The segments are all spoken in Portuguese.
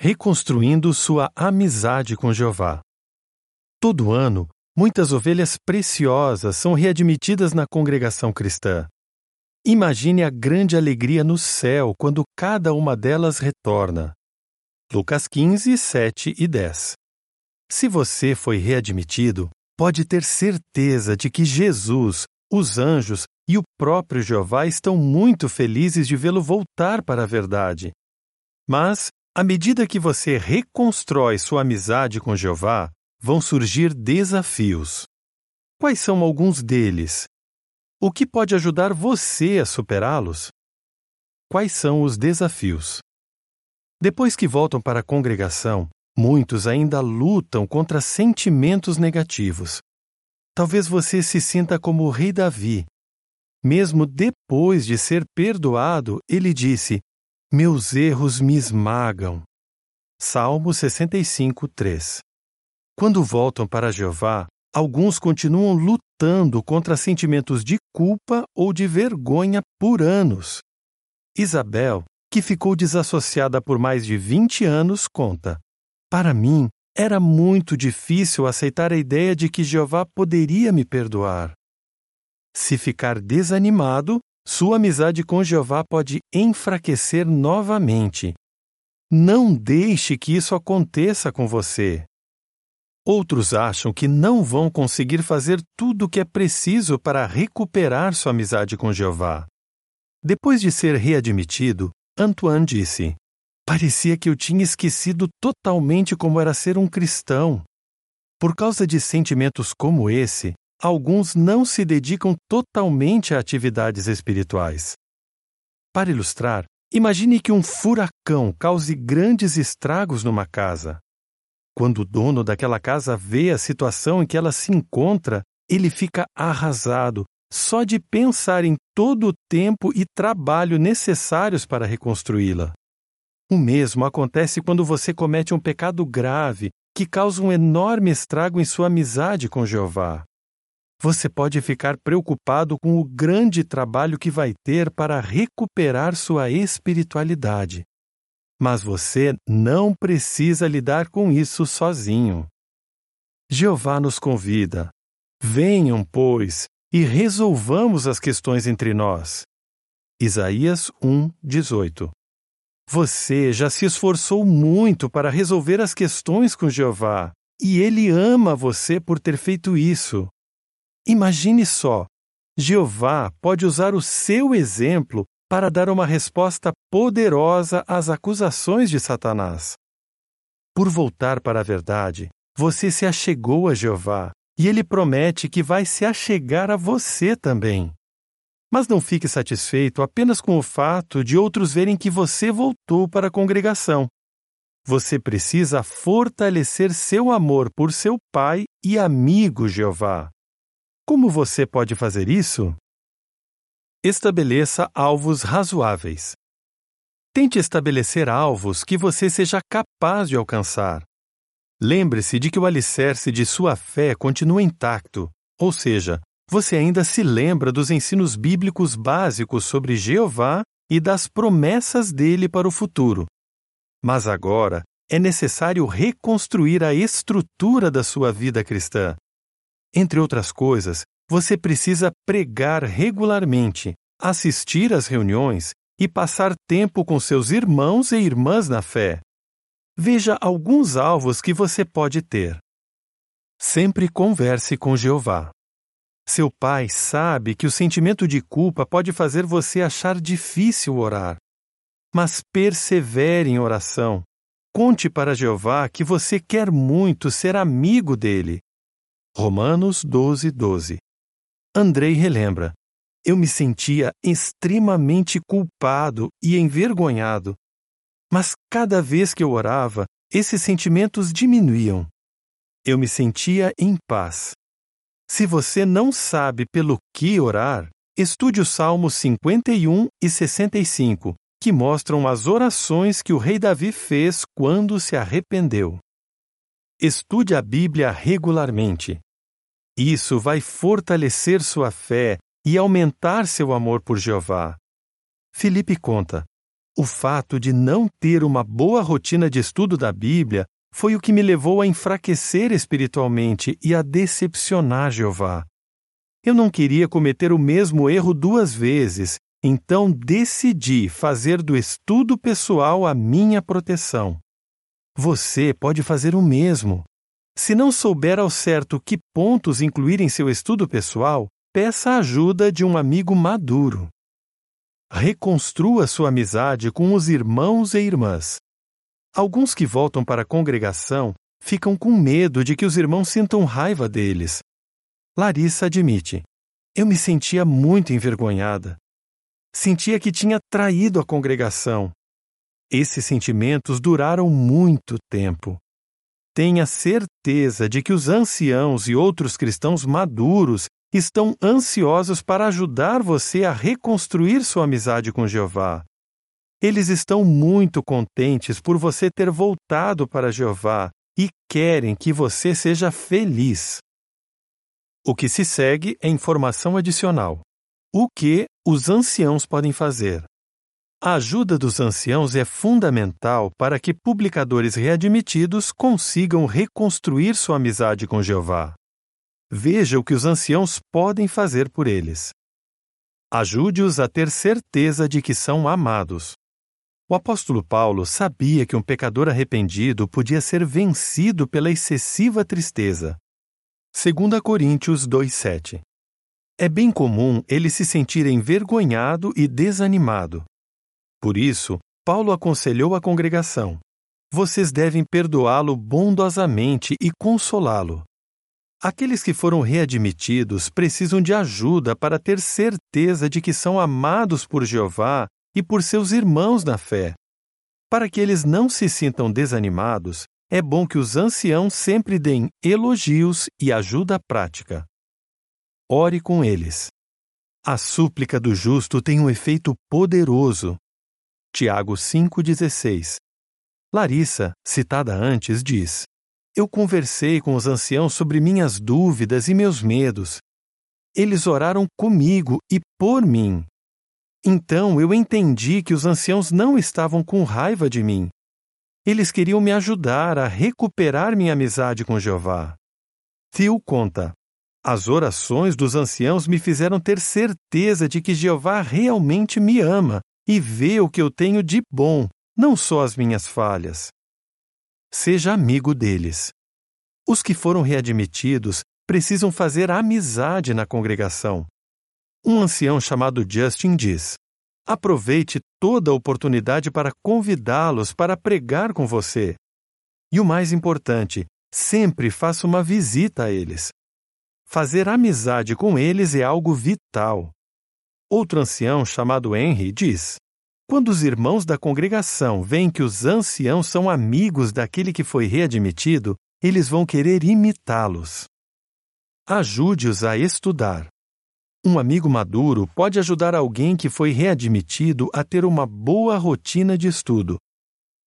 reconstruindo sua amizade com Jeová. Todo ano, muitas ovelhas preciosas são readmitidas na congregação cristã. Imagine a grande alegria no céu quando cada uma delas retorna. Lucas 15, 7 e 10. Se você foi readmitido, pode ter certeza de que Jesus, os anjos e o próprio Jeová estão muito felizes de vê-lo voltar para a verdade. Mas, à medida que você reconstrói sua amizade com Jeová, vão surgir desafios. Quais são alguns deles? O que pode ajudar você a superá-los? Quais são os desafios? Depois que voltam para a congregação, muitos ainda lutam contra sentimentos negativos. Talvez você se sinta como o rei Davi. Mesmo depois de ser perdoado, ele disse: Meus erros me esmagam. Salmo 65, 3. Quando voltam para Jeová, alguns continuam lutando contra sentimentos de culpa ou de vergonha por anos. Isabel, que ficou desassociada por mais de 20 anos, conta: Para mim, era muito difícil aceitar a ideia de que Jeová poderia me perdoar. Se ficar desanimado, sua amizade com Jeová pode enfraquecer novamente. Não deixe que isso aconteça com você. Outros acham que não vão conseguir fazer tudo o que é preciso para recuperar sua amizade com Jeová. Depois de ser readmitido, Antoine disse: Parecia que eu tinha esquecido totalmente como era ser um cristão. Por causa de sentimentos como esse, alguns não se dedicam totalmente a atividades espirituais. Para ilustrar, imagine que um furacão cause grandes estragos numa casa. Quando o dono daquela casa vê a situação em que ela se encontra, ele fica arrasado só de pensar em todo o tempo e trabalho necessários para reconstruí-la. O mesmo acontece quando você comete um pecado grave que causa um enorme estrago em sua amizade com Jeová. Você pode ficar preocupado com o grande trabalho que vai ter para recuperar sua espiritualidade. Mas você não precisa lidar com isso sozinho. Jeová nos convida. Venham, pois, e resolvamos as questões entre nós. Isaías 1, 18. Você já se esforçou muito para resolver as questões com Jeová, e ele ama você por ter feito isso. Imagine só: Jeová pode usar o seu exemplo para dar uma resposta poderosa às acusações de Satanás. Por voltar para a verdade, você se achegou a Jeová e ele promete que vai se achegar a você também. Mas não fique satisfeito apenas com o fato de outros verem que você voltou para a congregação. Você precisa fortalecer seu amor por seu Pai e amigo Jeová. Como você pode fazer isso? Estabeleça alvos razoáveis. Tente estabelecer alvos que você seja capaz de alcançar. Lembre-se de que o alicerce de sua fé continua intacto, ou seja, você ainda se lembra dos ensinos bíblicos básicos sobre Jeová e das promessas dele para o futuro. Mas agora é necessário reconstruir a estrutura da sua vida cristã. Entre outras coisas, você precisa pregar regularmente, assistir às reuniões e passar tempo com seus irmãos e irmãs na fé. Veja alguns alvos que você pode ter. Sempre converse com Jeová. Seu pai sabe que o sentimento de culpa pode fazer você achar difícil orar. Mas persevere em oração. Conte para Jeová que você quer muito ser amigo dele. Romanos 12, 12. Andrei relembra: Eu me sentia extremamente culpado e envergonhado. Mas cada vez que eu orava, esses sentimentos diminuíam. Eu me sentia em paz. Se você não sabe pelo que orar, estude os Salmos 51 e 65, que mostram as orações que o rei Davi fez quando se arrependeu. Estude a Bíblia regularmente. Isso vai fortalecer sua fé e aumentar seu amor por Jeová. Felipe conta: O fato de não ter uma boa rotina de estudo da Bíblia foi o que me levou a enfraquecer espiritualmente e a decepcionar Jeová. Eu não queria cometer o mesmo erro duas vezes, então decidi fazer do estudo pessoal a minha proteção. Você pode fazer o mesmo. Se não souber ao certo que pontos incluir em seu estudo pessoal, peça a ajuda de um amigo maduro. Reconstrua sua amizade com os irmãos e irmãs. Alguns que voltam para a congregação ficam com medo de que os irmãos sintam raiva deles. Larissa admite: Eu me sentia muito envergonhada. Sentia que tinha traído a congregação. Esses sentimentos duraram muito tempo. Tenha certeza de que os anciãos e outros cristãos maduros estão ansiosos para ajudar você a reconstruir sua amizade com Jeová. Eles estão muito contentes por você ter voltado para Jeová e querem que você seja feliz. O que se segue é informação adicional. O que os anciãos podem fazer? A ajuda dos anciãos é fundamental para que publicadores readmitidos consigam reconstruir sua amizade com Jeová. Veja o que os anciãos podem fazer por eles. Ajude-os a ter certeza de que são amados. O apóstolo Paulo sabia que um pecador arrependido podia ser vencido pela excessiva tristeza. 2 Coríntios 2,7 É bem comum ele se sentir envergonhado e desanimado. Por isso, Paulo aconselhou a congregação: vocês devem perdoá-lo bondosamente e consolá-lo. Aqueles que foram readmitidos precisam de ajuda para ter certeza de que são amados por Jeová e por seus irmãos na fé. Para que eles não se sintam desanimados, é bom que os anciãos sempre deem elogios e ajuda prática. Ore com eles. A súplica do justo tem um efeito poderoso. Tiago 5,16 Larissa, citada antes, diz: eu conversei com os anciãos sobre minhas dúvidas e meus medos. Eles oraram comigo e por mim. Então eu entendi que os anciãos não estavam com raiva de mim. Eles queriam me ajudar a recuperar minha amizade com Jeová. Phil conta: As orações dos anciãos me fizeram ter certeza de que Jeová realmente me ama e vê o que eu tenho de bom, não só as minhas falhas. Seja amigo deles. Os que foram readmitidos precisam fazer amizade na congregação. Um ancião chamado Justin diz: aproveite toda a oportunidade para convidá-los para pregar com você. E o mais importante, sempre faça uma visita a eles. Fazer amizade com eles é algo vital. Outro ancião chamado Henry diz: quando os irmãos da congregação veem que os anciãos são amigos daquele que foi readmitido, eles vão querer imitá-los. Ajude-os a estudar. Um amigo maduro pode ajudar alguém que foi readmitido a ter uma boa rotina de estudo.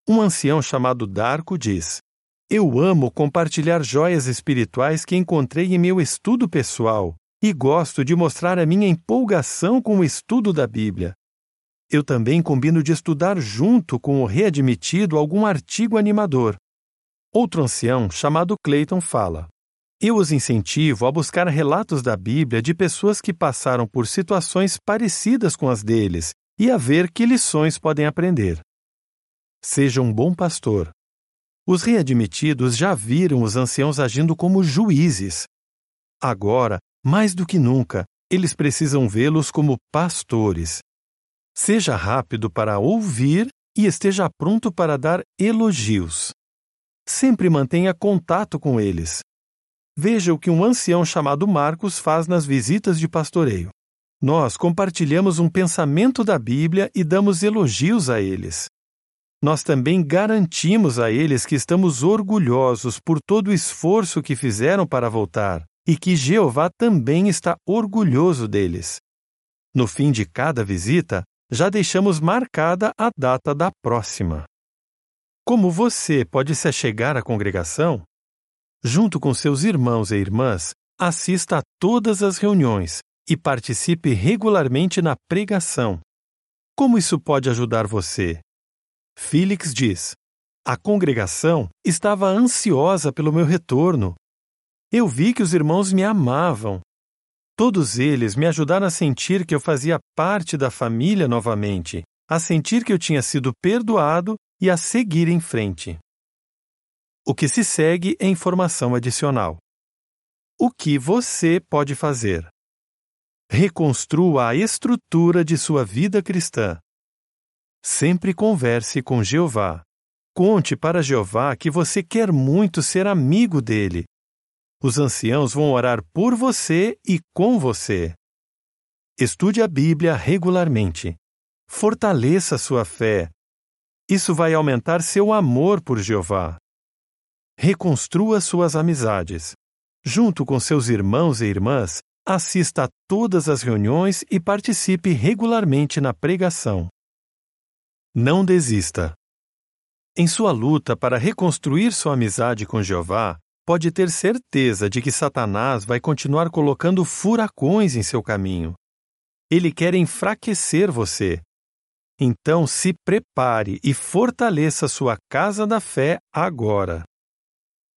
Um ancião chamado Darko diz: Eu amo compartilhar joias espirituais que encontrei em meu estudo pessoal e gosto de mostrar a minha empolgação com o estudo da Bíblia. Eu também combino de estudar junto com o readmitido algum artigo animador. Outro ancião, chamado Clayton, fala: Eu os incentivo a buscar relatos da Bíblia de pessoas que passaram por situações parecidas com as deles e a ver que lições podem aprender. Seja um bom pastor. Os readmitidos já viram os anciãos agindo como juízes. Agora, mais do que nunca, eles precisam vê-los como pastores. Seja rápido para ouvir e esteja pronto para dar elogios. Sempre mantenha contato com eles. Veja o que um ancião chamado Marcos faz nas visitas de pastoreio. Nós compartilhamos um pensamento da Bíblia e damos elogios a eles. Nós também garantimos a eles que estamos orgulhosos por todo o esforço que fizeram para voltar e que Jeová também está orgulhoso deles. No fim de cada visita, já deixamos marcada a data da próxima. Como você pode se achegar à congregação? Junto com seus irmãos e irmãs, assista a todas as reuniões e participe regularmente na pregação. Como isso pode ajudar você? Félix diz: A congregação estava ansiosa pelo meu retorno. Eu vi que os irmãos me amavam. Todos eles me ajudaram a sentir que eu fazia parte da família novamente, a sentir que eu tinha sido perdoado e a seguir em frente. O que se segue é informação adicional. O que você pode fazer? Reconstrua a estrutura de sua vida cristã. Sempre converse com Jeová. Conte para Jeová que você quer muito ser amigo dele. Os anciãos vão orar por você e com você. Estude a Bíblia regularmente. Fortaleça sua fé. Isso vai aumentar seu amor por Jeová. Reconstrua suas amizades. Junto com seus irmãos e irmãs, assista a todas as reuniões e participe regularmente na pregação. Não desista. Em sua luta para reconstruir sua amizade com Jeová, pode ter certeza de que Satanás vai continuar colocando furacões em seu caminho. Ele quer enfraquecer você. Então se prepare e fortaleça sua casa da fé agora.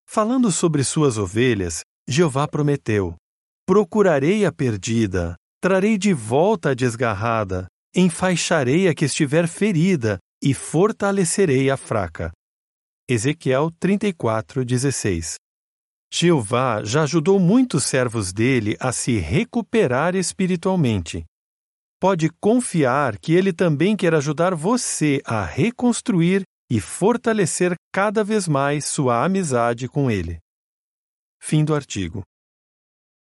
Falando sobre suas ovelhas, Jeová prometeu: Procurarei a perdida, trarei de volta a desgarrada, enfaixarei a que estiver ferida e fortalecerei a fraca. Ezequiel 34, 16 Jeová já ajudou muitos servos dele a se recuperar espiritualmente. Pode confiar que ele também quer ajudar você a reconstruir e fortalecer cada vez mais sua amizade com ele. Fim do artigo.